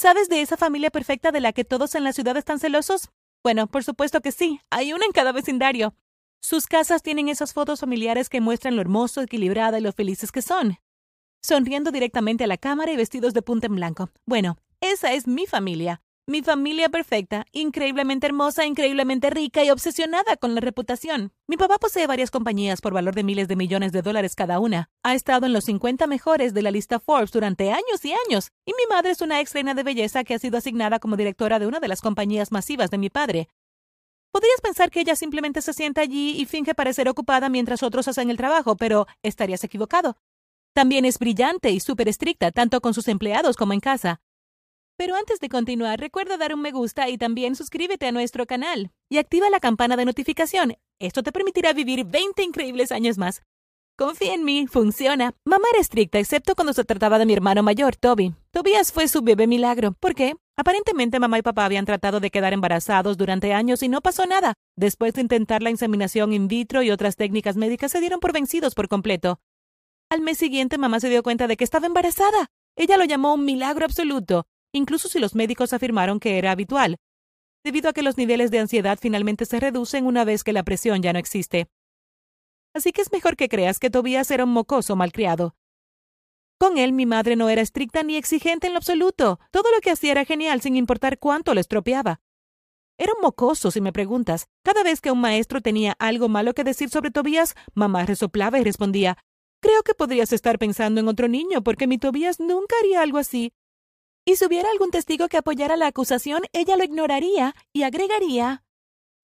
¿Sabes de esa familia perfecta de la que todos en la ciudad están celosos? Bueno, por supuesto que sí. Hay una en cada vecindario. Sus casas tienen esas fotos familiares que muestran lo hermoso, equilibrada y lo felices que son. Sonriendo directamente a la cámara y vestidos de punta en blanco. Bueno, esa es mi familia. Mi familia perfecta, increíblemente hermosa, increíblemente rica y obsesionada con la reputación. Mi papá posee varias compañías por valor de miles de millones de dólares cada una. Ha estado en los 50 mejores de la lista Forbes durante años y años. Y mi madre es una ex reina de belleza que ha sido asignada como directora de una de las compañías masivas de mi padre. Podrías pensar que ella simplemente se sienta allí y finge parecer ocupada mientras otros hacen el trabajo, pero estarías equivocado. También es brillante y súper estricta, tanto con sus empleados como en casa. Pero antes de continuar, recuerda dar un me gusta y también suscríbete a nuestro canal. Y activa la campana de notificación. Esto te permitirá vivir 20 increíbles años más. Confía en mí, funciona. Mamá era estricta, excepto cuando se trataba de mi hermano mayor, Toby. Tobias fue su bebé milagro. ¿Por qué? Aparentemente mamá y papá habían tratado de quedar embarazados durante años y no pasó nada. Después de intentar la inseminación in vitro y otras técnicas médicas, se dieron por vencidos por completo. Al mes siguiente mamá se dio cuenta de que estaba embarazada. Ella lo llamó un milagro absoluto incluso si los médicos afirmaron que era habitual, debido a que los niveles de ansiedad finalmente se reducen una vez que la presión ya no existe. Así que es mejor que creas que Tobías era un mocoso malcriado. Con él mi madre no era estricta ni exigente en lo absoluto. Todo lo que hacía era genial sin importar cuánto lo estropeaba. Era un mocoso, si me preguntas. Cada vez que un maestro tenía algo malo que decir sobre Tobías, mamá resoplaba y respondía Creo que podrías estar pensando en otro niño, porque mi Tobías nunca haría algo así. Y si hubiera algún testigo que apoyara la acusación, ella lo ignoraría y agregaría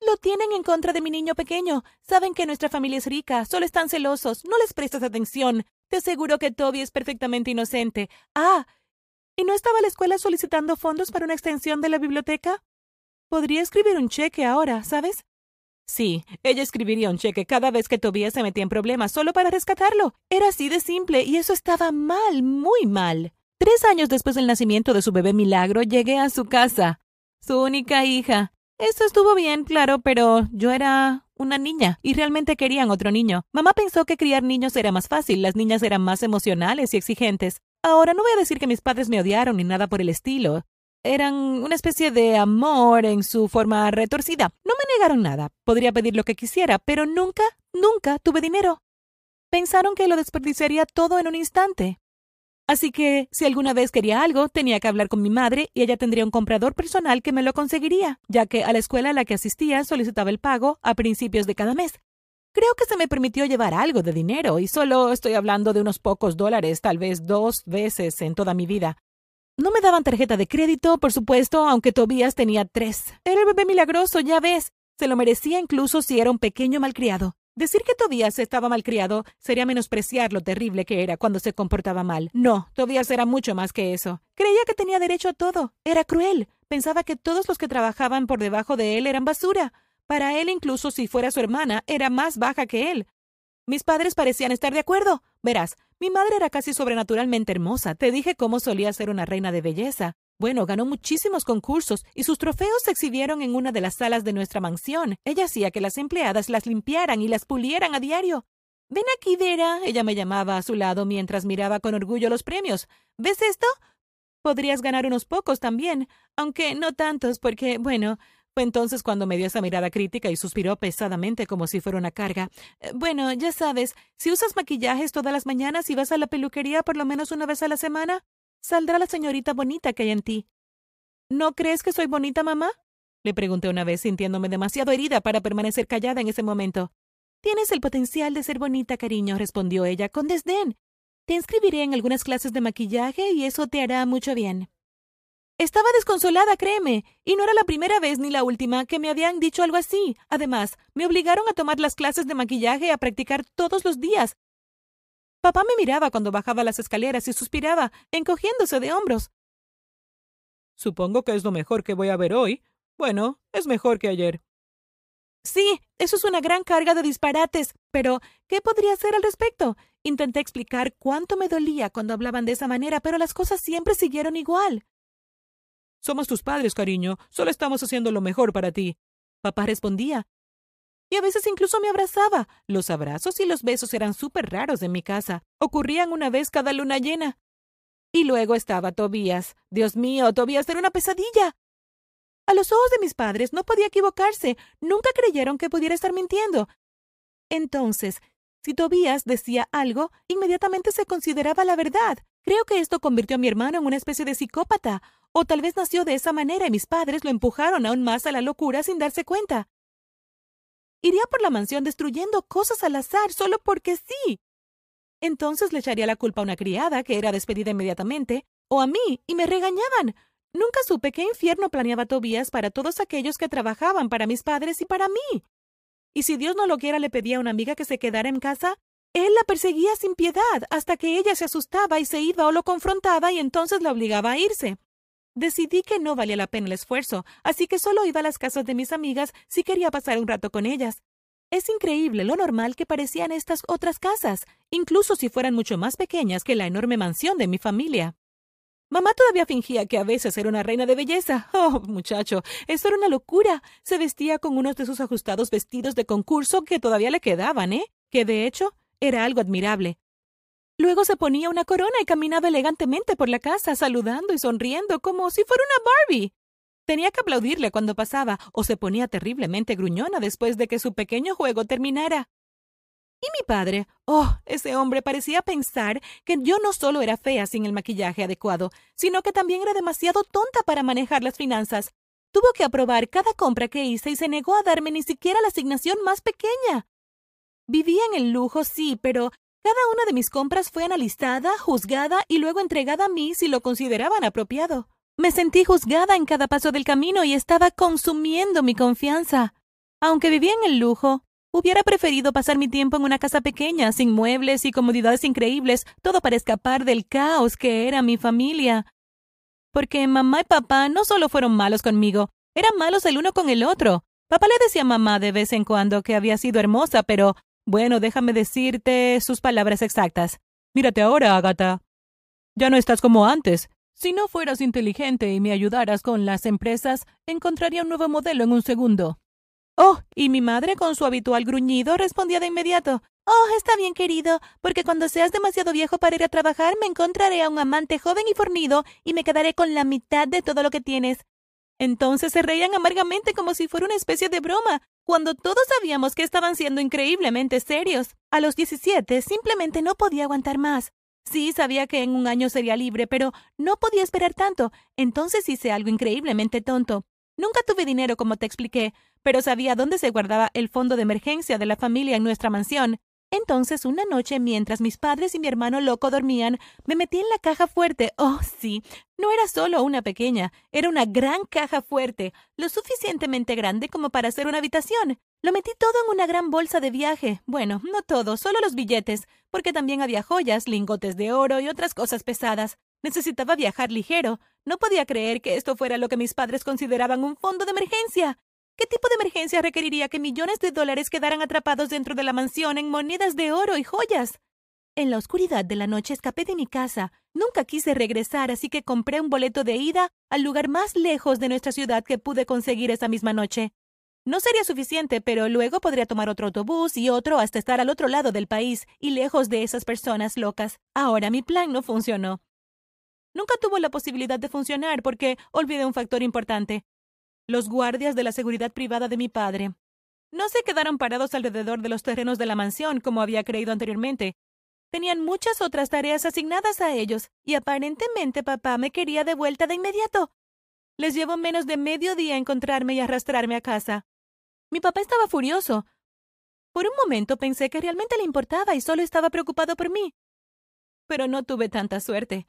Lo tienen en contra de mi niño pequeño. Saben que nuestra familia es rica, solo están celosos, no les prestas atención. Te aseguro que Toby es perfectamente inocente. Ah, ¿y no estaba la escuela solicitando fondos para una extensión de la biblioteca? Podría escribir un cheque ahora, ¿sabes? Sí, ella escribiría un cheque cada vez que Tobias se metía en problemas solo para rescatarlo. Era así de simple y eso estaba mal, muy mal. Tres años después del nacimiento de su bebé Milagro, llegué a su casa. Su única hija. Eso estuvo bien, claro, pero yo era una niña y realmente querían otro niño. Mamá pensó que criar niños era más fácil, las niñas eran más emocionales y exigentes. Ahora no voy a decir que mis padres me odiaron ni nada por el estilo. Eran una especie de amor en su forma retorcida. No me negaron nada. Podría pedir lo que quisiera, pero nunca, nunca tuve dinero. Pensaron que lo desperdiciaría todo en un instante. Así que, si alguna vez quería algo, tenía que hablar con mi madre y ella tendría un comprador personal que me lo conseguiría, ya que a la escuela a la que asistía solicitaba el pago a principios de cada mes. Creo que se me permitió llevar algo de dinero, y solo estoy hablando de unos pocos dólares, tal vez dos veces en toda mi vida. No me daban tarjeta de crédito, por supuesto, aunque Tobías tenía tres. Era el bebé milagroso, ya ves. Se lo merecía incluso si era un pequeño malcriado. Decir que Tobías estaba malcriado sería menospreciar lo terrible que era cuando se comportaba mal. No, Tobías era mucho más que eso. Creía que tenía derecho a todo. Era cruel. Pensaba que todos los que trabajaban por debajo de él eran basura. Para él, incluso si fuera su hermana, era más baja que él. Mis padres parecían estar de acuerdo. Verás, mi madre era casi sobrenaturalmente hermosa. Te dije cómo solía ser una reina de belleza. Bueno, ganó muchísimos concursos y sus trofeos se exhibieron en una de las salas de nuestra mansión. Ella hacía que las empleadas las limpiaran y las pulieran a diario. Ven aquí, Vera. Ella me llamaba a su lado mientras miraba con orgullo los premios. ¿Ves esto? Podrías ganar unos pocos también, aunque no tantos, porque, bueno, fue entonces cuando me dio esa mirada crítica y suspiró pesadamente como si fuera una carga. Eh, bueno, ya sabes, si usas maquillajes todas las mañanas y vas a la peluquería por lo menos una vez a la semana, saldrá la señorita bonita que hay en ti. ¿No crees que soy bonita, mamá? Le pregunté una vez, sintiéndome demasiado herida para permanecer callada en ese momento. Tienes el potencial de ser bonita, cariño, respondió ella con desdén. Te inscribiré en algunas clases de maquillaje y eso te hará mucho bien. Estaba desconsolada, créeme, y no era la primera vez ni la última que me habían dicho algo así. Además, me obligaron a tomar las clases de maquillaje y a practicar todos los días, Papá me miraba cuando bajaba las escaleras y suspiraba, encogiéndose de hombros. Supongo que es lo mejor que voy a ver hoy. Bueno, es mejor que ayer. Sí, eso es una gran carga de disparates. Pero, ¿qué podría hacer al respecto? Intenté explicar cuánto me dolía cuando hablaban de esa manera, pero las cosas siempre siguieron igual. Somos tus padres, cariño. Solo estamos haciendo lo mejor para ti. Papá respondía, y a veces incluso me abrazaba. Los abrazos y los besos eran súper raros en mi casa. Ocurrían una vez cada luna llena. Y luego estaba Tobías. Dios mío, Tobías era una pesadilla. A los ojos de mis padres no podía equivocarse. Nunca creyeron que pudiera estar mintiendo. Entonces, si Tobías decía algo, inmediatamente se consideraba la verdad. Creo que esto convirtió a mi hermano en una especie de psicópata. O tal vez nació de esa manera y mis padres lo empujaron aún más a la locura sin darse cuenta. Iría por la mansión destruyendo cosas al azar solo porque sí. Entonces le echaría la culpa a una criada, que era despedida inmediatamente, o a mí, y me regañaban. Nunca supe qué infierno planeaba Tobías para todos aquellos que trabajaban para mis padres y para mí. Y si Dios no lo quiera, le pedía a una amiga que se quedara en casa, él la perseguía sin piedad hasta que ella se asustaba y se iba o lo confrontaba y entonces la obligaba a irse. Decidí que no valía la pena el esfuerzo, así que solo iba a las casas de mis amigas si quería pasar un rato con ellas. Es increíble lo normal que parecían estas otras casas, incluso si fueran mucho más pequeñas que la enorme mansión de mi familia. Mamá todavía fingía que a veces era una reina de belleza. Oh, muchacho, eso era una locura. Se vestía con unos de sus ajustados vestidos de concurso que todavía le quedaban, ¿eh? Que de hecho era algo admirable. Luego se ponía una corona y caminaba elegantemente por la casa, saludando y sonriendo como si fuera una Barbie. Tenía que aplaudirle cuando pasaba, o se ponía terriblemente gruñona después de que su pequeño juego terminara. Y mi padre, oh, ese hombre parecía pensar que yo no solo era fea sin el maquillaje adecuado, sino que también era demasiado tonta para manejar las finanzas. Tuvo que aprobar cada compra que hice y se negó a darme ni siquiera la asignación más pequeña. Vivía en el lujo, sí, pero cada una de mis compras fue analizada, juzgada y luego entregada a mí si lo consideraban apropiado. Me sentí juzgada en cada paso del camino y estaba consumiendo mi confianza. Aunque vivía en el lujo, hubiera preferido pasar mi tiempo en una casa pequeña, sin muebles y comodidades increíbles, todo para escapar del caos que era mi familia. Porque mamá y papá no solo fueron malos conmigo, eran malos el uno con el otro. Papá le decía a mamá de vez en cuando que había sido hermosa, pero bueno, déjame decirte sus palabras exactas. Mírate ahora, Agatha. Ya no estás como antes. Si no fueras inteligente y me ayudaras con las empresas, encontraría un nuevo modelo en un segundo. Oh, y mi madre, con su habitual gruñido, respondía de inmediato. Oh, está bien, querido, porque cuando seas demasiado viejo para ir a trabajar, me encontraré a un amante joven y fornido y me quedaré con la mitad de todo lo que tienes. Entonces se reían amargamente como si fuera una especie de broma, cuando todos sabíamos que estaban siendo increíblemente serios. A los diecisiete simplemente no podía aguantar más. Sí, sabía que en un año sería libre, pero no podía esperar tanto. Entonces hice algo increíblemente tonto. Nunca tuve dinero, como te expliqué, pero sabía dónde se guardaba el fondo de emergencia de la familia en nuestra mansión, entonces, una noche, mientras mis padres y mi hermano loco dormían, me metí en la caja fuerte. Oh, sí. No era solo una pequeña, era una gran caja fuerte, lo suficientemente grande como para hacer una habitación. Lo metí todo en una gran bolsa de viaje. Bueno, no todo, solo los billetes, porque también había joyas, lingotes de oro y otras cosas pesadas. Necesitaba viajar ligero. No podía creer que esto fuera lo que mis padres consideraban un fondo de emergencia. ¿Qué tipo de emergencia requeriría que millones de dólares quedaran atrapados dentro de la mansión en monedas de oro y joyas? En la oscuridad de la noche escapé de mi casa. Nunca quise regresar, así que compré un boleto de ida al lugar más lejos de nuestra ciudad que pude conseguir esa misma noche. No sería suficiente, pero luego podría tomar otro autobús y otro hasta estar al otro lado del país y lejos de esas personas locas. Ahora mi plan no funcionó. Nunca tuvo la posibilidad de funcionar porque olvidé un factor importante los guardias de la seguridad privada de mi padre. No se quedaron parados alrededor de los terrenos de la mansión, como había creído anteriormente. Tenían muchas otras tareas asignadas a ellos, y aparentemente papá me quería de vuelta de inmediato. Les llevó menos de medio día encontrarme y arrastrarme a casa. Mi papá estaba furioso. Por un momento pensé que realmente le importaba y solo estaba preocupado por mí. Pero no tuve tanta suerte.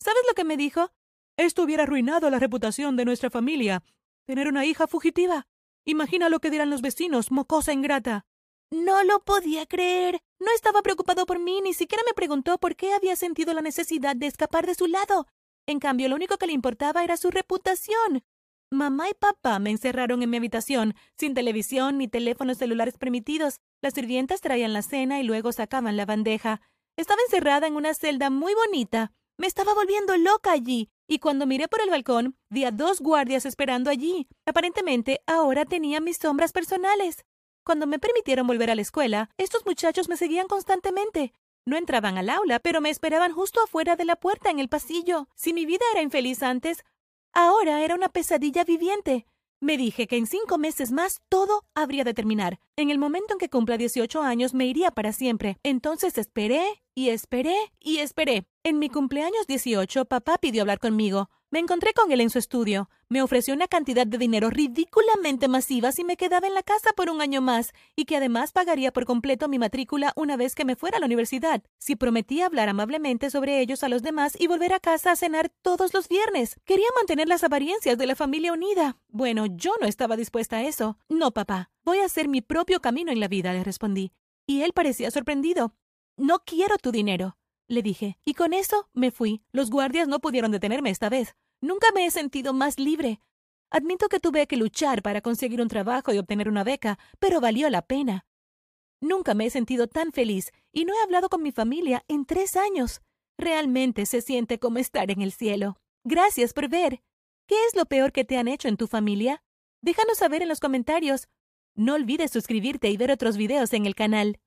¿Sabes lo que me dijo? Esto hubiera arruinado la reputación de nuestra familia. Tener una hija fugitiva. Imagina lo que dirán los vecinos, mocosa ingrata. No lo podía creer. No estaba preocupado por mí, ni siquiera me preguntó por qué había sentido la necesidad de escapar de su lado. En cambio, lo único que le importaba era su reputación. Mamá y papá me encerraron en mi habitación, sin televisión ni teléfonos celulares permitidos. Las sirvientas traían la cena y luego sacaban la bandeja. Estaba encerrada en una celda muy bonita. Me estaba volviendo loca allí y cuando miré por el balcón vi a dos guardias esperando allí. Aparentemente ahora tenía mis sombras personales. Cuando me permitieron volver a la escuela, estos muchachos me seguían constantemente. No entraban al aula, pero me esperaban justo afuera de la puerta en el pasillo. Si mi vida era infeliz antes, ahora era una pesadilla viviente. Me dije que en cinco meses más todo habría de terminar. En el momento en que cumpla 18 años me iría para siempre. Entonces esperé y esperé y esperé. En mi cumpleaños 18, papá pidió hablar conmigo. Me encontré con él en su estudio. Me ofreció una cantidad de dinero ridículamente masiva si me quedaba en la casa por un año más y que además pagaría por completo mi matrícula una vez que me fuera a la universidad, si prometía hablar amablemente sobre ellos a los demás y volver a casa a cenar todos los viernes. Quería mantener las apariencias de la familia unida. Bueno, yo no estaba dispuesta a eso. No, papá. Voy a hacer mi propio camino en la vida, le respondí. Y él parecía sorprendido. No quiero tu dinero le dije, y con eso me fui. Los guardias no pudieron detenerme esta vez. Nunca me he sentido más libre. Admito que tuve que luchar para conseguir un trabajo y obtener una beca, pero valió la pena. Nunca me he sentido tan feliz y no he hablado con mi familia en tres años. Realmente se siente como estar en el cielo. Gracias por ver. ¿Qué es lo peor que te han hecho en tu familia? Déjanos saber en los comentarios. No olvides suscribirte y ver otros videos en el canal.